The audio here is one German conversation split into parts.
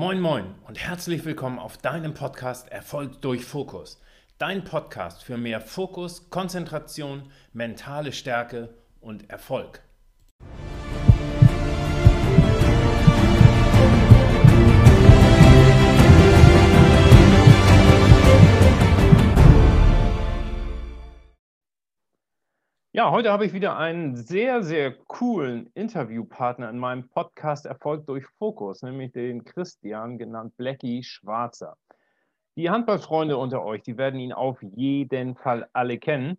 Moin Moin und herzlich willkommen auf deinem Podcast Erfolg durch Fokus. Dein Podcast für mehr Fokus, Konzentration, mentale Stärke und Erfolg. Ja, heute habe ich wieder einen sehr, sehr coolen Interviewpartner in meinem Podcast Erfolg durch Fokus, nämlich den Christian, genannt Blackie Schwarzer. Die Handballfreunde unter euch, die werden ihn auf jeden Fall alle kennen.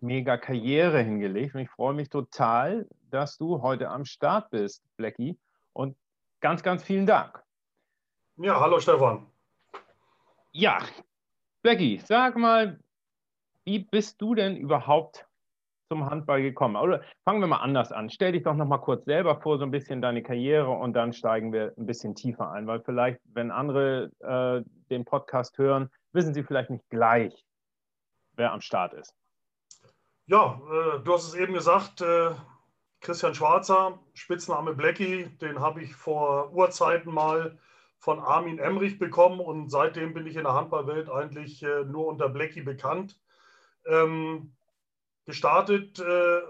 Mega Karriere hingelegt und ich freue mich total, dass du heute am Start bist, Blackie. Und ganz, ganz vielen Dank. Ja, hallo Stefan. Ja, Blackie, sag mal, wie bist du denn überhaupt zum Handball gekommen? Oder fangen wir mal anders an. Stell dich doch noch mal kurz selber vor, so ein bisschen deine Karriere und dann steigen wir ein bisschen tiefer ein, weil vielleicht, wenn andere äh, den Podcast hören, wissen sie vielleicht nicht gleich, wer am Start ist. Ja, äh, du hast es eben gesagt, äh, Christian Schwarzer, Spitzname Blackie, den habe ich vor Urzeiten mal von Armin Emrich bekommen und seitdem bin ich in der Handballwelt eigentlich äh, nur unter Blackie bekannt. Ähm, Gestartet äh,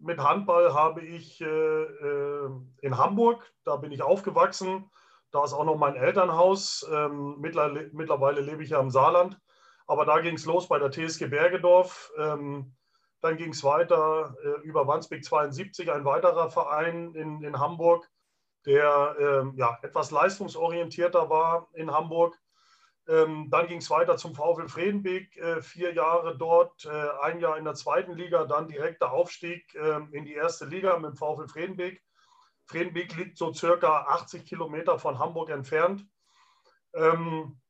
mit Handball habe ich äh, äh, in Hamburg, da bin ich aufgewachsen. Da ist auch noch mein Elternhaus. Ähm, mittlerweile, mittlerweile, lebe ich ja im Saarland. Aber da ging es los bei der TSG Bergedorf. Ähm, dann ging es weiter äh, über Wandsbek 72, ein weiterer Verein in, in Hamburg, der ähm, ja, etwas leistungsorientierter war in Hamburg. Ähm, dann ging es weiter zum VfL Fredenbeek, äh, vier Jahre dort, äh, ein Jahr in der zweiten Liga, dann direkter Aufstieg äh, in die erste Liga mit dem VfL Fredenbeek. Fredenbeek liegt so circa 80 Kilometer von Hamburg entfernt. Ähm,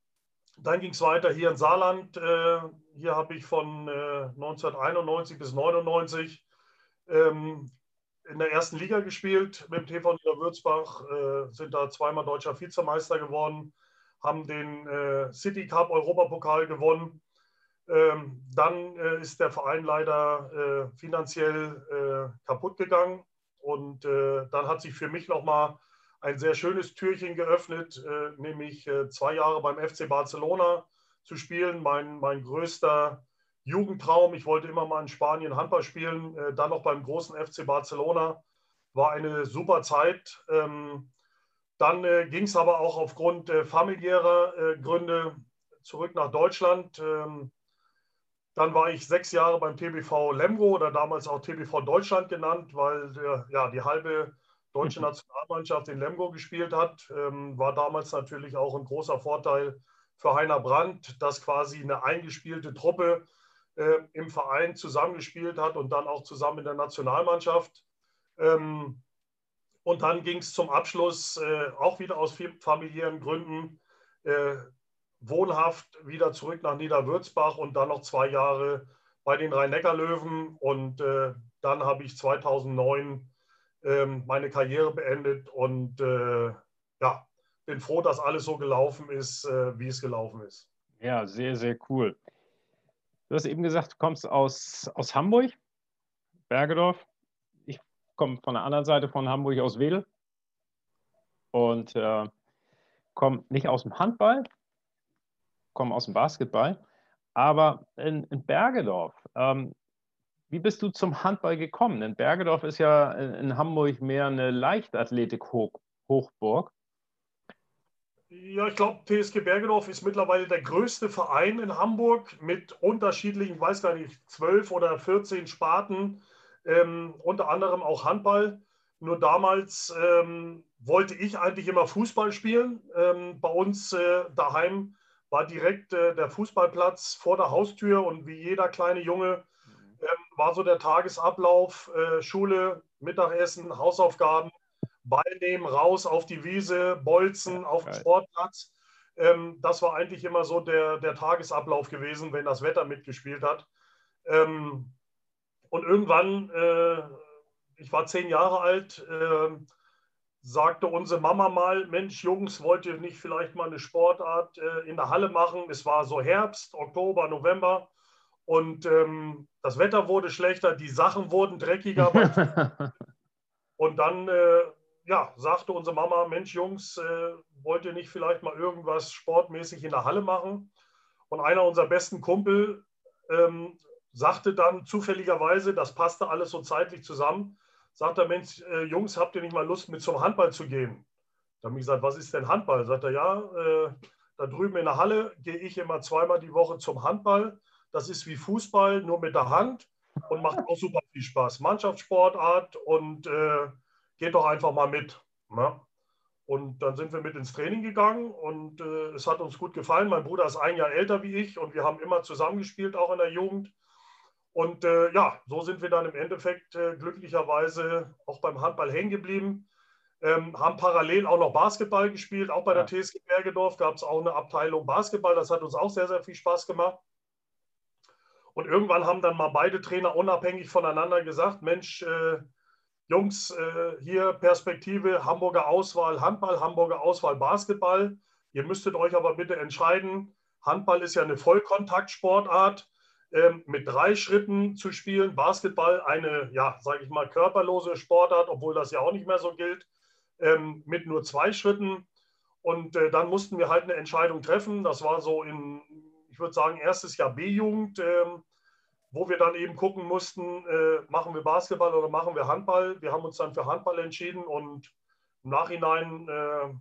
dann ging es weiter hier in Saarland. Äh, hier habe ich von 1991 äh, bis 1999 ähm, in der ersten Liga gespielt mit dem TV Niederwürzbach, äh, sind da zweimal deutscher Vizemeister geworden haben den äh, City Cup Europapokal gewonnen. Ähm, dann äh, ist der Verein leider äh, finanziell äh, kaputt gegangen. Und äh, dann hat sich für mich nochmal ein sehr schönes Türchen geöffnet, äh, nämlich zwei Jahre beim FC Barcelona zu spielen. Mein, mein größter Jugendtraum. Ich wollte immer mal in Spanien Handball spielen, dann noch beim großen FC Barcelona. War eine super Zeit. Ähm, dann äh, ging es aber auch aufgrund äh, familiärer äh, Gründe zurück nach Deutschland. Ähm, dann war ich sechs Jahre beim TBV Lemgo oder damals auch TBV Deutschland genannt, weil ja, die halbe deutsche mhm. Nationalmannschaft in Lemgo gespielt hat. Ähm, war damals natürlich auch ein großer Vorteil für Heiner Brandt, dass quasi eine eingespielte Truppe äh, im Verein zusammengespielt hat und dann auch zusammen in der Nationalmannschaft. Ähm, und dann ging es zum Abschluss, äh, auch wieder aus familiären Gründen, äh, wohnhaft wieder zurück nach Niederwürzbach und dann noch zwei Jahre bei den Rhein-Neckar-Löwen. Und äh, dann habe ich 2009 ähm, meine Karriere beendet und äh, ja, bin froh, dass alles so gelaufen ist, äh, wie es gelaufen ist. Ja, sehr, sehr cool. Du hast eben gesagt, du kommst aus, aus Hamburg, Bergedorf komme von der anderen Seite von Hamburg aus Wedel und äh, komme nicht aus dem Handball, komme aus dem Basketball, aber in, in Bergedorf. Ähm, wie bist du zum Handball gekommen? Denn Bergedorf ist ja in, in Hamburg mehr eine Leichtathletik-Hochburg. Ja, ich glaube, TSG Bergedorf ist mittlerweile der größte Verein in Hamburg mit unterschiedlichen, ich weiß gar nicht, zwölf oder 14 Sparten ähm, unter anderem auch Handball. Nur damals ähm, wollte ich eigentlich immer Fußball spielen. Ähm, bei uns äh, daheim war direkt äh, der Fußballplatz vor der Haustür und wie jeder kleine Junge äh, war so der Tagesablauf, äh, Schule, Mittagessen, Hausaufgaben, Ball nehmen, raus auf die Wiese, Bolzen, ja, auf den Sportplatz. Ähm, das war eigentlich immer so der, der Tagesablauf gewesen, wenn das Wetter mitgespielt hat. Ähm, und irgendwann, äh, ich war zehn Jahre alt, äh, sagte unsere Mama mal, Mensch, Jungs, wollt ihr nicht vielleicht mal eine Sportart äh, in der Halle machen? Es war so Herbst, Oktober, November und ähm, das Wetter wurde schlechter, die Sachen wurden dreckiger. und dann äh, ja, sagte unsere Mama, Mensch Jungs, äh, wollt ihr nicht vielleicht mal irgendwas sportmäßig in der Halle machen? Und einer unserer besten Kumpel ähm, sagte dann zufälligerweise, das passte alles so zeitlich zusammen, sagt er, Mensch, äh, Jungs, habt ihr nicht mal Lust, mit zum Handball zu gehen? Da habe ich gesagt, was ist denn Handball? Sagt er, ja, äh, da drüben in der Halle gehe ich immer zweimal die Woche zum Handball. Das ist wie Fußball, nur mit der Hand und macht auch super viel Spaß. Mannschaftssportart und äh, geht doch einfach mal mit. Ne? Und dann sind wir mit ins Training gegangen und äh, es hat uns gut gefallen. Mein Bruder ist ein Jahr älter wie ich und wir haben immer zusammengespielt, auch in der Jugend. Und äh, ja, so sind wir dann im Endeffekt äh, glücklicherweise auch beim Handball hängen geblieben. Ähm, haben parallel auch noch Basketball gespielt. Auch bei der TSG Bergedorf gab es auch eine Abteilung Basketball. Das hat uns auch sehr, sehr viel Spaß gemacht. Und irgendwann haben dann mal beide Trainer unabhängig voneinander gesagt, Mensch, äh, Jungs, äh, hier Perspektive Hamburger Auswahl Handball, Hamburger Auswahl Basketball. Ihr müsstet euch aber bitte entscheiden. Handball ist ja eine Vollkontaktsportart mit drei Schritten zu spielen. Basketball eine, ja, sage ich mal, körperlose Sportart, obwohl das ja auch nicht mehr so gilt, ähm, mit nur zwei Schritten. Und äh, dann mussten wir halt eine Entscheidung treffen. Das war so in, ich würde sagen, erstes Jahr B-Jugend. Ähm, wo wir dann eben gucken mussten, äh, machen wir Basketball oder machen wir Handball. Wir haben uns dann für Handball entschieden und im Nachhinein äh,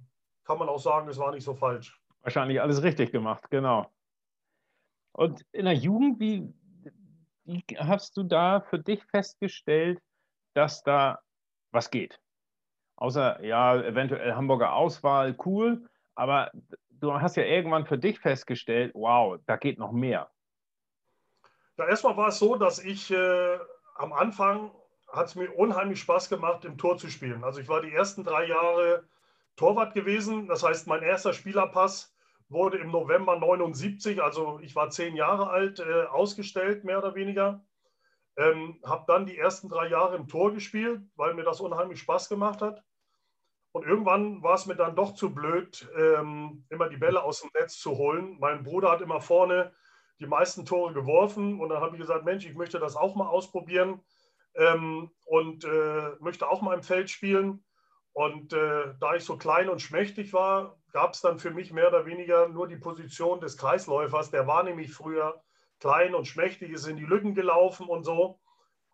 kann man auch sagen, es war nicht so falsch. Wahrscheinlich alles richtig gemacht, genau. Und in der Jugend, wie, wie hast du da für dich festgestellt, dass da was geht? Außer, ja, eventuell Hamburger Auswahl, cool, aber du hast ja irgendwann für dich festgestellt, wow, da geht noch mehr. Ja, erstmal war es so, dass ich äh, am Anfang hat es mir unheimlich Spaß gemacht, im Tor zu spielen. Also ich war die ersten drei Jahre Torwart gewesen. Das heißt, mein erster Spielerpass wurde im November 79, also ich war zehn Jahre alt, äh, ausgestellt, mehr oder weniger. Ähm, habe dann die ersten drei Jahre im Tor gespielt, weil mir das unheimlich Spaß gemacht hat. Und irgendwann war es mir dann doch zu blöd, ähm, immer die Bälle aus dem Netz zu holen. Mein Bruder hat immer vorne die meisten Tore geworfen. Und dann habe ich gesagt, Mensch, ich möchte das auch mal ausprobieren ähm, und äh, möchte auch mal im Feld spielen. Und äh, da ich so klein und schmächtig war, gab es dann für mich mehr oder weniger nur die Position des Kreisläufers. Der war nämlich früher klein und schmächtig, ist in die Lücken gelaufen und so.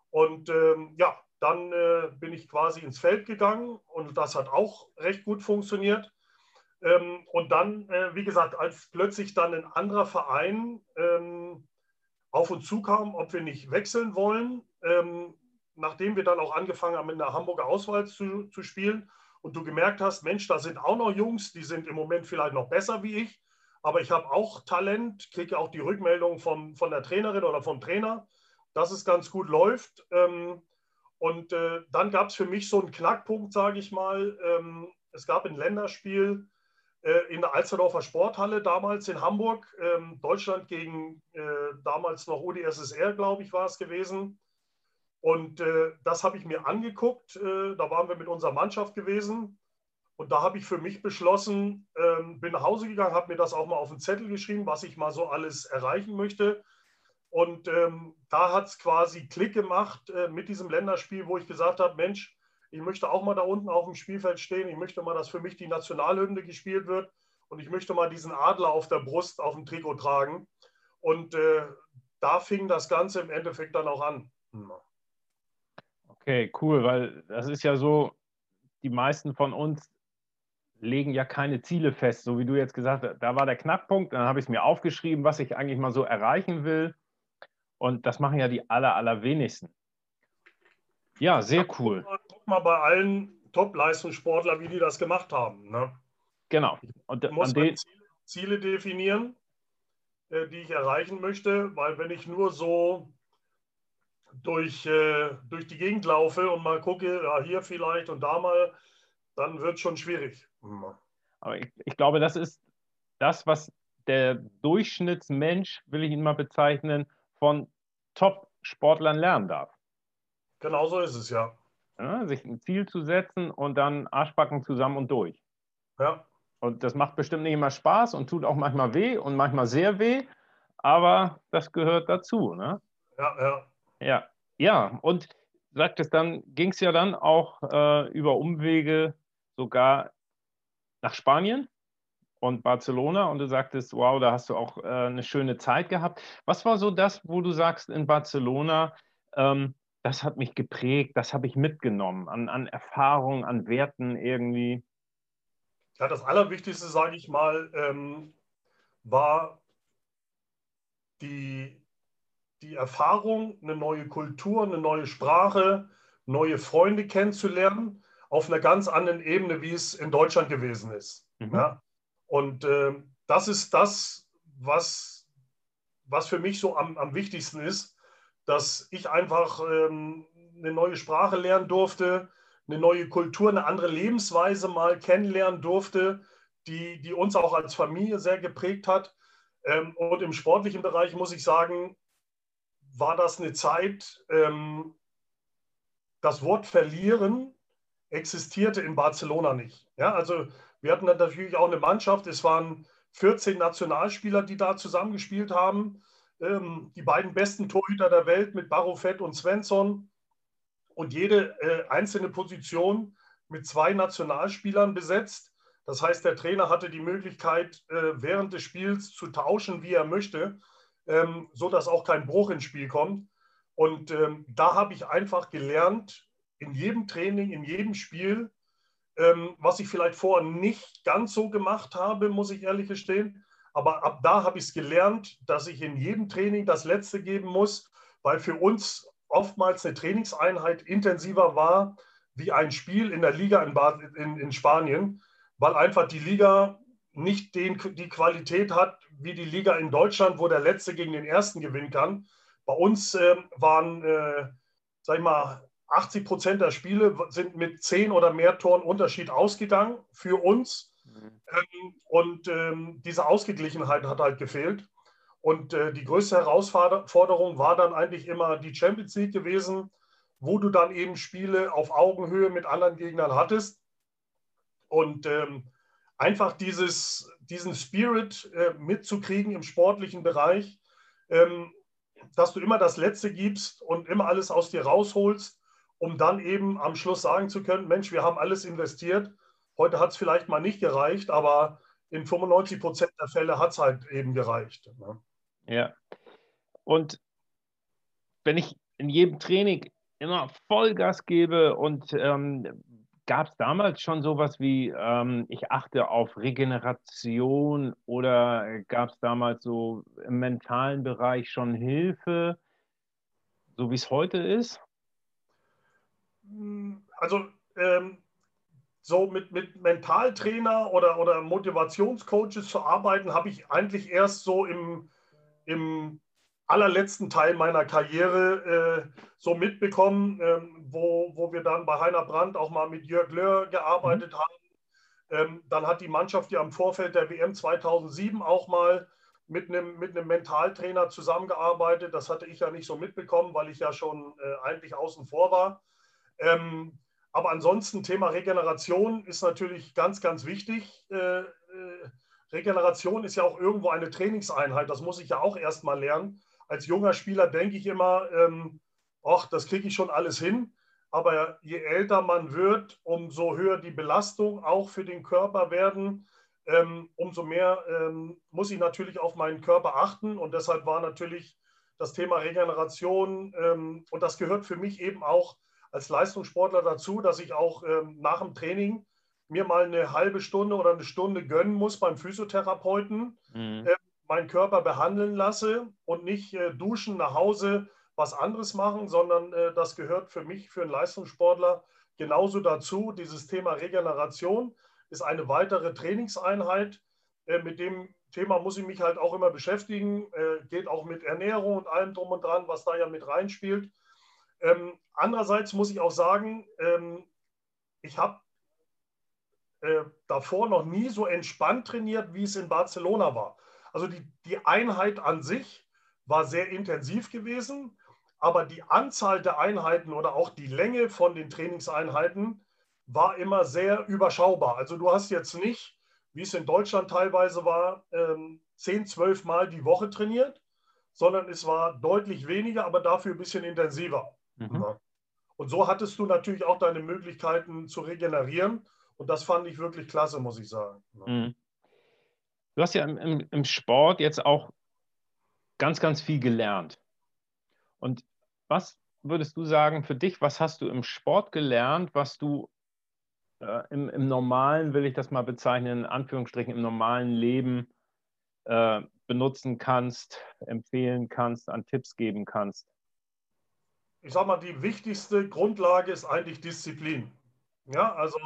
Und ähm, ja, dann äh, bin ich quasi ins Feld gegangen und das hat auch recht gut funktioniert. Ähm, und dann, äh, wie gesagt, als plötzlich dann ein anderer Verein ähm, auf uns zukam, ob wir nicht wechseln wollen, ähm, nachdem wir dann auch angefangen haben, in der Hamburger Auswahl zu, zu spielen und du gemerkt hast, Mensch, da sind auch noch Jungs, die sind im Moment vielleicht noch besser wie ich, aber ich habe auch Talent, kriege auch die Rückmeldung vom, von der Trainerin oder vom Trainer, dass es ganz gut läuft. Ähm, und äh, dann gab es für mich so einen Knackpunkt, sage ich mal. Ähm, es gab ein Länderspiel, äh, in der Alsterdorfer Sporthalle damals in Hamburg. Ähm, Deutschland gegen äh, damals noch UdSSR, glaube ich, war es gewesen. Und äh, das habe ich mir angeguckt. da waren wir mit unserer Mannschaft gewesen. Und da habe ich für mich beschlossen, ähm, bin nach Hause gegangen, habe mir das auch mal auf den Zettel geschrieben, was ich mal so alles erreichen möchte. Und ähm, da hat es quasi Klick gemacht mit diesem Länderspiel, wo ich gesagt habe, Mensch, ich möchte auch mal da unten auf dem Spielfeld stehen. Ich möchte mal, dass für mich die Nationalhymne gespielt wird. Und ich möchte mal diesen Adler auf der Brust auf dem Trikot tragen. Und äh, da fing das Ganze im Endeffekt dann auch an. Okay, cool, weil das ist ja so, die meisten von uns legen ja keine Ziele fest, so wie du jetzt gesagt hast. Da war der Knackpunkt, dann habe ich es mir aufgeschrieben, was ich eigentlich mal so erreichen will. Und das machen ja die aller, allerwenigsten. Ja, sehr cool. Guck mal bei allen Top-Leistungssportlern, wie die das gemacht haben. Ne? Genau. Und ich muss Ziele, Ziele definieren, äh, die ich erreichen möchte, weil wenn ich nur so durch, äh, durch die Gegend laufe und mal gucke, ja, hier vielleicht und da mal, dann wird es schon schwierig. Aber ich, ich glaube, das ist das, was der Durchschnittsmensch, will ich ihn mal bezeichnen, von Top-Sportlern lernen darf. Genau so ist es, ja. ja. Sich ein Ziel zu setzen und dann Arschbacken zusammen und durch. Ja. Und das macht bestimmt nicht immer Spaß und tut auch manchmal weh und manchmal sehr weh, aber das gehört dazu. Ne? Ja, ja. Ja, ja. Und sagt es dann, ging es ja dann auch äh, über Umwege sogar nach Spanien und Barcelona und du sagtest, wow, da hast du auch äh, eine schöne Zeit gehabt. Was war so das, wo du sagst in Barcelona, ähm, das hat mich geprägt, das habe ich mitgenommen an, an Erfahrung, an Werten irgendwie? Ja, das Allerwichtigste, sage ich mal, ähm, war die, die Erfahrung, eine neue Kultur, eine neue Sprache, neue Freunde kennenzulernen, auf einer ganz anderen Ebene, wie es in Deutschland gewesen ist. Mhm. Ja? Und äh, das ist das, was, was für mich so am, am wichtigsten ist, dass ich einfach ähm, eine neue Sprache lernen durfte, eine neue Kultur, eine andere Lebensweise mal kennenlernen durfte, die, die uns auch als Familie sehr geprägt hat. Ähm, und im sportlichen Bereich muss ich sagen, war das eine Zeit, ähm, das Wort verlieren existierte in Barcelona nicht. Ja, also wir hatten dann natürlich auch eine Mannschaft, es waren 14 Nationalspieler, die da zusammengespielt haben. Ähm, die beiden besten Torhüter der Welt mit Barofett und Svensson und jede äh, einzelne Position mit zwei Nationalspielern besetzt. Das heißt, der Trainer hatte die Möglichkeit, äh, während des Spiels zu tauschen, wie er möchte, ähm, so dass auch kein Bruch ins Spiel kommt. Und ähm, da habe ich einfach gelernt, in jedem Training, in jedem Spiel, ähm, was ich vielleicht vorher nicht ganz so gemacht habe, muss ich ehrlich gestehen. Aber ab da habe ich es gelernt, dass ich in jedem Training das Letzte geben muss, weil für uns oftmals eine Trainingseinheit intensiver war wie ein Spiel in der Liga in, in, in Spanien, weil einfach die Liga nicht den, die Qualität hat wie die Liga in Deutschland, wo der Letzte gegen den Ersten gewinnen kann. Bei uns äh, waren, äh, sag ich mal, 80 Prozent der Spiele sind mit zehn oder mehr Toren Unterschied ausgegangen für uns. Mhm. Ähm, und ähm, diese Ausgeglichenheit hat halt gefehlt. Und äh, die größte Herausforderung war dann eigentlich immer die Champions League gewesen, wo du dann eben Spiele auf Augenhöhe mit anderen Gegnern hattest. Und ähm, einfach dieses, diesen Spirit äh, mitzukriegen im sportlichen Bereich, ähm, dass du immer das Letzte gibst und immer alles aus dir rausholst, um dann eben am Schluss sagen zu können, Mensch, wir haben alles investiert. Heute hat es vielleicht mal nicht gereicht, aber in 95 Prozent der Fälle hat es halt eben gereicht. Ne? Ja. Und wenn ich in jedem Training immer Vollgas gebe und ähm, gab es damals schon sowas wie, ähm, ich achte auf Regeneration oder gab es damals so im mentalen Bereich schon Hilfe, so wie es heute ist? Also ähm, so mit, mit Mentaltrainer oder, oder Motivationscoaches zu arbeiten, habe ich eigentlich erst so im, im allerletzten Teil meiner Karriere äh, so mitbekommen, ähm, wo, wo wir dann bei Heiner Brandt auch mal mit Jörg Löhr gearbeitet mhm. haben. Ähm, dann hat die Mannschaft ja im Vorfeld der WM 2007 auch mal mit einem, mit einem Mentaltrainer zusammengearbeitet. Das hatte ich ja nicht so mitbekommen, weil ich ja schon äh, eigentlich außen vor war. Ähm, aber ansonsten Thema Regeneration ist natürlich ganz, ganz wichtig. Äh, äh, Regeneration ist ja auch irgendwo eine Trainingseinheit. Das muss ich ja auch erst mal lernen. Als junger Spieler denke ich immer, ähm, ach, das kriege ich schon alles hin. Aber je älter man wird, umso höher die Belastung auch für den Körper werden. Ähm, umso mehr ähm, muss ich natürlich auf meinen Körper achten. Und deshalb war natürlich das Thema Regeneration, ähm, und das gehört für mich eben auch als Leistungssportler dazu, dass ich auch ähm, nach dem Training mir mal eine halbe Stunde oder eine Stunde gönnen muss beim Physiotherapeuten, mhm. äh, meinen Körper behandeln lasse und nicht äh, duschen, nach Hause was anderes machen, sondern äh, das gehört für mich, für einen Leistungssportler genauso dazu. Dieses Thema Regeneration ist eine weitere Trainingseinheit. Äh, mit dem Thema muss ich mich halt auch immer beschäftigen, äh, geht auch mit Ernährung und allem drum und dran, was da ja mit reinspielt. Ähm, andererseits muss ich auch sagen, ähm, ich habe äh, davor noch nie so entspannt trainiert, wie es in Barcelona war. Also die, die Einheit an sich war sehr intensiv gewesen, aber die Anzahl der Einheiten oder auch die Länge von den Trainingseinheiten war immer sehr überschaubar. Also du hast jetzt nicht, wie es in Deutschland teilweise war, ähm, 10, 12 Mal die Woche trainiert, sondern es war deutlich weniger, aber dafür ein bisschen intensiver. Mhm. Und so hattest du natürlich auch deine Möglichkeiten zu regenerieren Und das fand ich wirklich klasse, muss ich sagen. Mhm. Du hast ja im, im, Sport jetzt auch ganz, ganz viel gelernt. Und was würdest du sagen für dich, was hast du im Sport gelernt, was du äh, im, im, normalen, will ich das mal bezeichnen, in Anführungsstrichen, im normalen Leben äh, benutzen kannst, empfehlen kannst, an Tipps geben kannst? Ich sag mal, die wichtigste Grundlage ist eigentlich Disziplin. Ja, also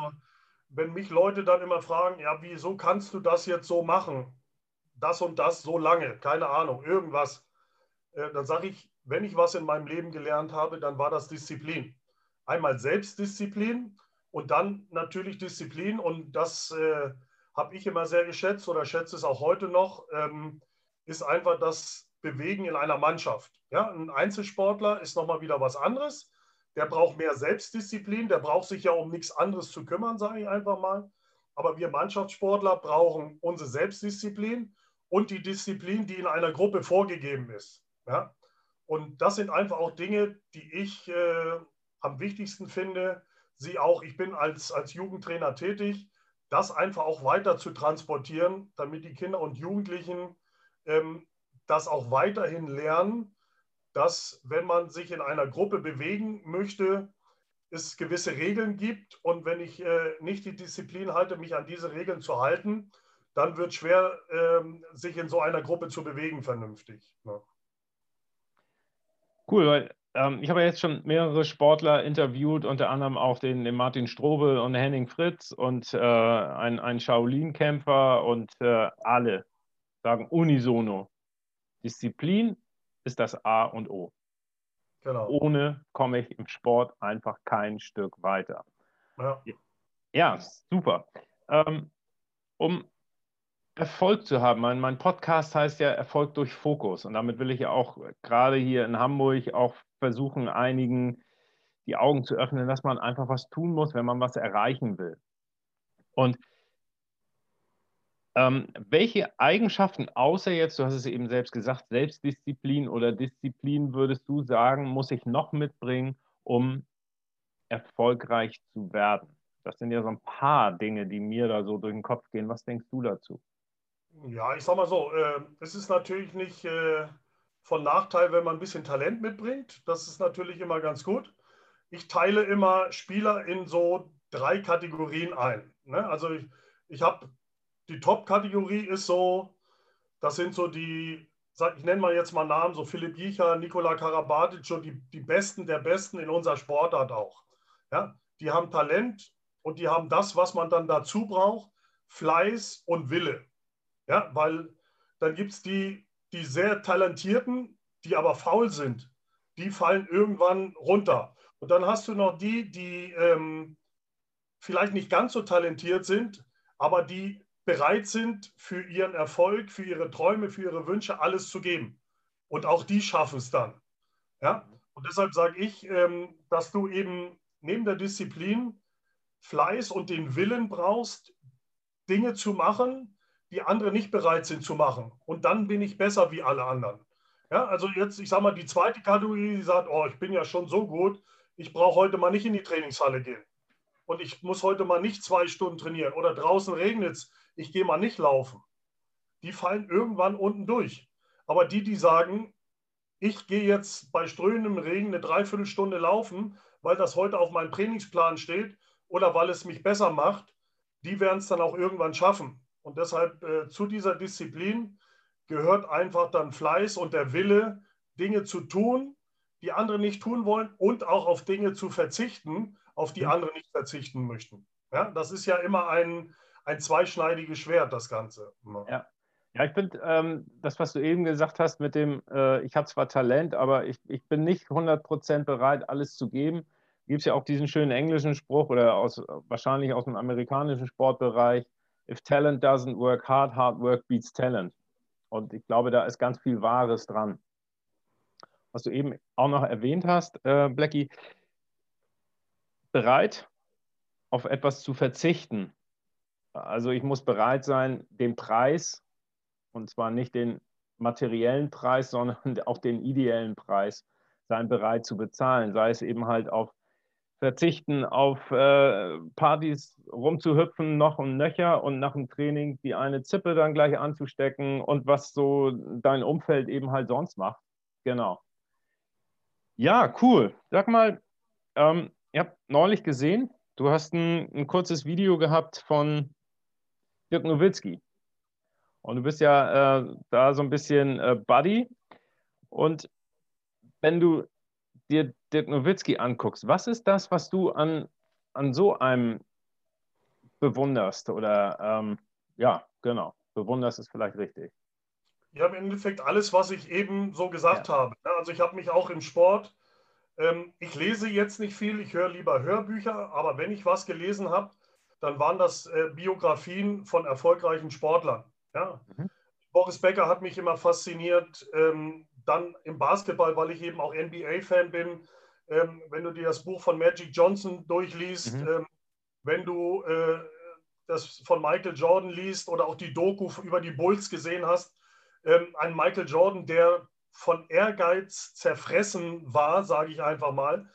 wenn mich Leute dann immer fragen, ja, wieso kannst du das jetzt so machen? Das und das so lange, keine Ahnung, irgendwas. Äh, dann sage ich, wenn ich was in meinem Leben gelernt habe, dann war das Disziplin. Einmal Selbstdisziplin und dann natürlich Disziplin. Und das äh, habe ich immer sehr geschätzt oder schätze es auch heute noch, ähm, ist einfach das Bewegen in einer Mannschaft. Ja, ein Einzelsportler ist nochmal wieder was anderes der braucht mehr Selbstdisziplin, der braucht sich ja um nichts anderes zu kümmern, sage ich einfach mal. Aber wir Mannschaftssportler brauchen unsere Selbstdisziplin und die Disziplin, die in einer Gruppe vorgegeben ist. Ja? Und das sind einfach auch Dinge, die ich äh, am wichtigsten finde. Sie auch, ich bin als, als Jugendtrainer tätig, das einfach auch weiter zu transportieren, damit die Kinder und Jugendlichen ähm, das auch weiterhin lernen dass wenn man sich in einer Gruppe bewegen möchte, es gewisse Regeln gibt und wenn ich äh, nicht die Disziplin halte, mich an diese Regeln zu halten, dann wird es schwer, ähm, sich in so einer Gruppe zu bewegen vernünftig. Ne? Cool, weil ähm, ich habe jetzt schon mehrere Sportler interviewt, unter anderem auch den, den Martin Strobel und Henning Fritz und äh, ein Shaolin-Kämpfer und äh, alle sagen unisono. Disziplin ist das A und O. Genau. Ohne komme ich im Sport einfach kein Stück weiter. Ja, ja super. Ähm, um Erfolg zu haben, mein, mein Podcast heißt ja Erfolg durch Fokus und damit will ich ja auch gerade hier in Hamburg auch versuchen, einigen die Augen zu öffnen, dass man einfach was tun muss, wenn man was erreichen will. Und ähm, welche Eigenschaften, außer jetzt, du hast es eben selbst gesagt, Selbstdisziplin oder Disziplin, würdest du sagen, muss ich noch mitbringen, um erfolgreich zu werden? Das sind ja so ein paar Dinge, die mir da so durch den Kopf gehen. Was denkst du dazu? Ja, ich sag mal so, äh, es ist natürlich nicht äh, von Nachteil, wenn man ein bisschen Talent mitbringt. Das ist natürlich immer ganz gut. Ich teile immer Spieler in so drei Kategorien ein. Ne? Also ich, ich habe die Top-Kategorie ist so, das sind so die, ich nenne mal jetzt mal Namen, so Philipp Jicher, Nikola Karabatic, so die, die Besten der Besten in unserer Sportart auch. Ja? Die haben Talent und die haben das, was man dann dazu braucht, Fleiß und Wille. Ja? Weil dann gibt es die, die sehr talentierten, die aber faul sind. Die fallen irgendwann runter. Und dann hast du noch die, die ähm, vielleicht nicht ganz so talentiert sind, aber die bereit sind, für ihren Erfolg, für ihre Träume, für ihre Wünsche alles zu geben. Und auch die schaffen es dann. Ja? Und deshalb sage ich, ähm, dass du eben neben der Disziplin Fleiß und den Willen brauchst, Dinge zu machen, die andere nicht bereit sind zu machen. Und dann bin ich besser wie alle anderen. Ja, also jetzt, ich sage mal, die zweite Kategorie, die sagt, oh, ich bin ja schon so gut, ich brauche heute mal nicht in die Trainingshalle gehen. Und ich muss heute mal nicht zwei Stunden trainieren. Oder draußen regnet es, ich gehe mal nicht laufen, die fallen irgendwann unten durch. Aber die, die sagen, ich gehe jetzt bei strömendem Regen eine Dreiviertelstunde laufen, weil das heute auf meinem Trainingsplan steht oder weil es mich besser macht, die werden es dann auch irgendwann schaffen. Und deshalb äh, zu dieser Disziplin gehört einfach dann Fleiß und der Wille, Dinge zu tun, die andere nicht tun wollen und auch auf Dinge zu verzichten, auf die mhm. andere nicht verzichten möchten. Ja, das ist ja immer ein, ein zweischneidiges Schwert, das Ganze. Ja. Ja, ich finde ähm, das, was du eben gesagt hast mit dem, äh, ich habe zwar Talent, aber ich, ich bin nicht 100% bereit, alles zu geben. Gibt es ja auch diesen schönen englischen Spruch oder aus, wahrscheinlich aus dem amerikanischen Sportbereich, if talent doesn't work hard, hard work beats talent. Und ich glaube, da ist ganz viel Wahres dran. Was du eben auch noch erwähnt hast, äh, Blackie, bereit auf etwas zu verzichten, also ich muss bereit sein, den Preis, und zwar nicht den materiellen Preis, sondern auch den ideellen Preis, sein bereit zu bezahlen. Sei es eben halt auf verzichten auf äh, Partys rumzuhüpfen, noch und nöcher und nach dem Training die eine Zippe dann gleich anzustecken und was so dein Umfeld eben halt sonst macht. Genau. Ja, cool. Sag mal, ähm, ihr habt neulich gesehen, du hast ein, ein kurzes Video gehabt von Dirk Nowitzki. Und du bist ja äh, da so ein bisschen äh, Buddy. Und wenn du dir Dirk Nowitzki anguckst, was ist das, was du an, an so einem bewunderst? Oder ähm, ja, genau, bewunderst ist vielleicht richtig. Ja, im Endeffekt alles, was ich eben so gesagt ja. habe. Also ich habe mich auch im Sport, ähm, ich lese jetzt nicht viel, ich höre lieber Hörbücher, aber wenn ich was gelesen habe, dann waren das äh, Biografien von erfolgreichen Sportlern. Ja. Mhm. Boris Becker hat mich immer fasziniert. Ähm, dann im Basketball, weil ich eben auch NBA-Fan bin. Ähm, wenn du dir das Buch von Magic Johnson durchliest, mhm. ähm, wenn du äh, das von Michael Jordan liest oder auch die Doku über die Bulls gesehen hast, ähm, ein Michael Jordan, der von Ehrgeiz zerfressen war, sage ich einfach mal,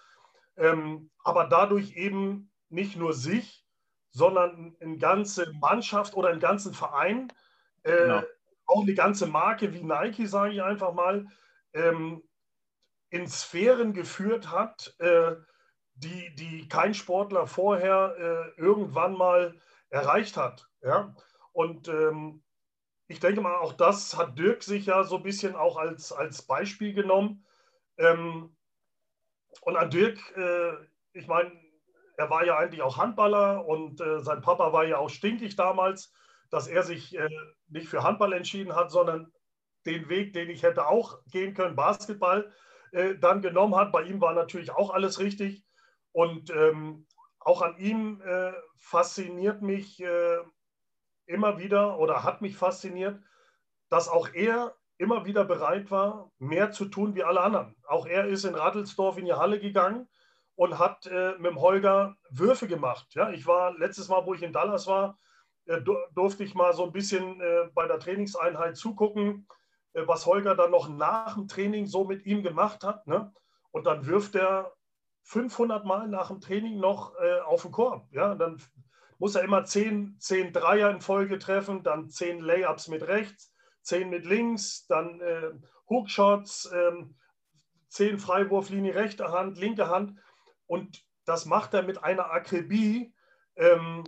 ähm, aber dadurch eben nicht nur sich, sondern eine ganze Mannschaft oder einen ganzen Verein äh, genau. auch eine ganze Marke wie Nike, sage ich einfach mal, ähm, in Sphären geführt hat, äh, die, die kein Sportler vorher äh, irgendwann mal erreicht hat. Ja? Und ähm, ich denke mal, auch das hat Dirk sich ja so ein bisschen auch als, als Beispiel genommen. Ähm, und an Dirk, äh, ich meine, er war ja eigentlich auch Handballer und äh, sein Papa war ja auch stinkig damals dass er sich äh, nicht für Handball entschieden hat, sondern den Weg, den ich hätte auch gehen können, Basketball, äh, dann genommen hat. Bei ihm war natürlich auch alles richtig. Und ähm, auch an ihm äh, fasziniert mich äh, immer wieder oder hat mich fasziniert, dass auch er immer wieder bereit war, mehr zu tun wie alle anderen. Auch er ist in Radelsdorf in die Halle gegangen und hat äh, mit dem Holger Würfe gemacht. Ja, ich war letztes Mal, wo ich in Dallas war, äh, durfte ich mal so ein bisschen äh, bei der Trainingseinheit zugucken, äh, was Holger dann noch nach dem Training so mit ihm gemacht hat. Ne? Und dann wirft er 500 Mal nach dem Training noch auf den Korb. Ja? dann muss er immer 10, 10 Dreier in Folge treffen, dann 10 Layups mit rechts, 10 mit links, dann äh, Hookshots, äh, 10 Freiwurflinie rechte Hand, linke Hand. Und das macht er mit einer Akribie, ähm,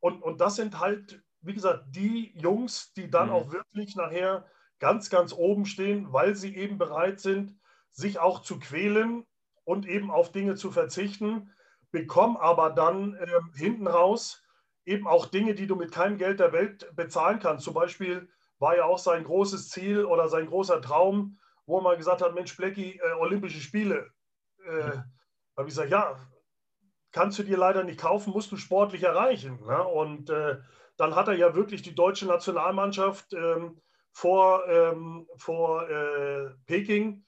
und, und das sind halt, wie gesagt, die Jungs, die dann mhm. auch wirklich nachher ganz, ganz oben stehen, weil sie eben bereit sind, sich auch zu quälen und eben auf Dinge zu verzichten, bekommen aber dann äh, hinten raus eben auch Dinge, die du mit keinem Geld der Welt bezahlen kannst. Zum Beispiel war ja auch sein großes Ziel oder sein großer Traum, wo man gesagt hat, Mensch, Blecki, äh, Olympische Spiele. Äh, mhm. habe ich gesagt, ja, kannst du dir leider nicht kaufen, musst du sportlich erreichen. Ne? Und äh, dann hat er ja wirklich die deutsche Nationalmannschaft ähm, vor, ähm, vor äh, Peking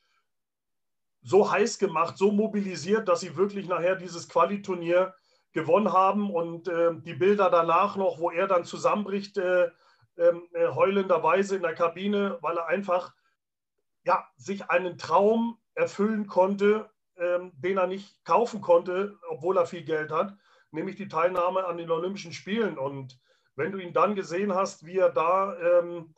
so heiß gemacht, so mobilisiert, dass sie wirklich nachher dieses Qualiturnier gewonnen haben. Und äh, die Bilder danach noch, wo er dann zusammenbricht, äh, ähm, äh, heulenderweise in der Kabine, weil er einfach ja, sich einen Traum erfüllen konnte, ähm, den er nicht kaufen konnte, obwohl er viel Geld hat, nämlich die Teilnahme an den Olympischen Spielen. Und wenn du ihn dann gesehen hast, wie er da ähm,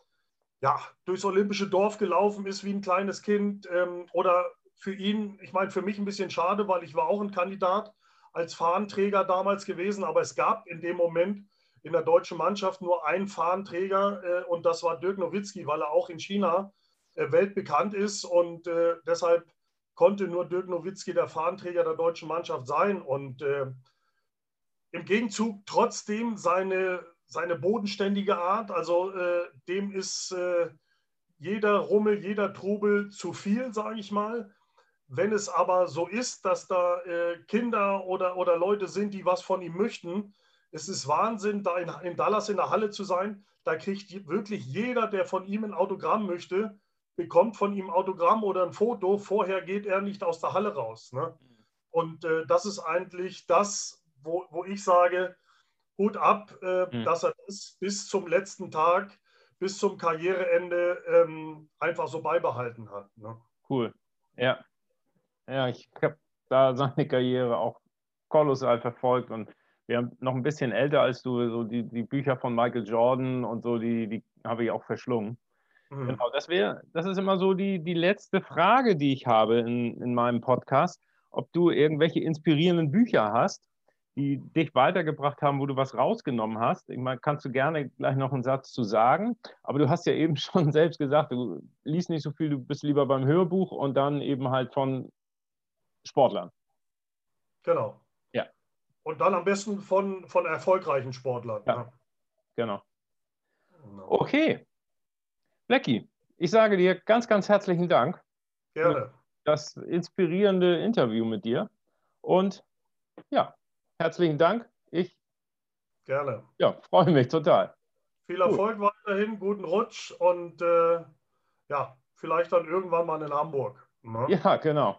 ja, durchs olympische Dorf gelaufen ist wie ein kleines Kind ähm, oder für ihn, ich meine, für mich ein bisschen schade, weil ich war auch ein Kandidat als Fahnenträger damals gewesen, aber es gab in dem Moment in der deutschen Mannschaft nur einen Fahnenträger äh, und das war Dirk Nowitzki, weil er auch in China äh, weltbekannt ist und äh, deshalb konnte nur Dirk Nowitzki der Fahnenträger der deutschen Mannschaft sein. Und äh, im Gegenzug trotzdem seine, seine bodenständige Art, also äh, dem ist äh, jeder Rummel, jeder Trubel zu viel, sage ich mal. Wenn es aber so ist, dass da äh, Kinder oder, oder Leute sind, die was von ihm möchten, es ist Wahnsinn, da in, in Dallas in der Halle zu sein. Da kriegt wirklich jeder, der von ihm ein Autogramm möchte, bekommt von ihm Autogramm oder ein Foto, vorher geht er nicht aus der Halle raus. Ne? Und äh, das ist eigentlich das, wo, wo ich sage, Hut ab, äh, mhm. dass er das bis zum letzten Tag, bis zum Karriereende ähm, einfach so beibehalten hat. Ne? Cool. Ja. Ja, ich habe da seine Karriere auch kolossal verfolgt und wir haben noch ein bisschen älter als du, so die, die Bücher von Michael Jordan und so, die, die habe ich auch verschlungen. Mhm. Genau, das wäre, das ist immer so die, die letzte Frage, die ich habe in, in meinem Podcast, ob du irgendwelche inspirierenden Bücher hast, die dich weitergebracht haben, wo du was rausgenommen hast. Ich meine, kannst du gerne gleich noch einen Satz zu sagen, aber du hast ja eben schon selbst gesagt, du liest nicht so viel, du bist lieber beim Hörbuch und dann eben halt von Sportlern. Genau. Ja. Und dann am besten von, von erfolgreichen Sportlern. Ja. ja. Genau. genau. Okay. Blackie, ich sage dir ganz, ganz herzlichen Dank. Gerne. Für das inspirierende Interview mit dir. Und ja, herzlichen Dank. Ich Gerne. Ja, freue mich total. Viel Erfolg Gut. weiterhin, guten Rutsch und äh, ja, vielleicht dann irgendwann mal in Hamburg. Ne? Ja, genau.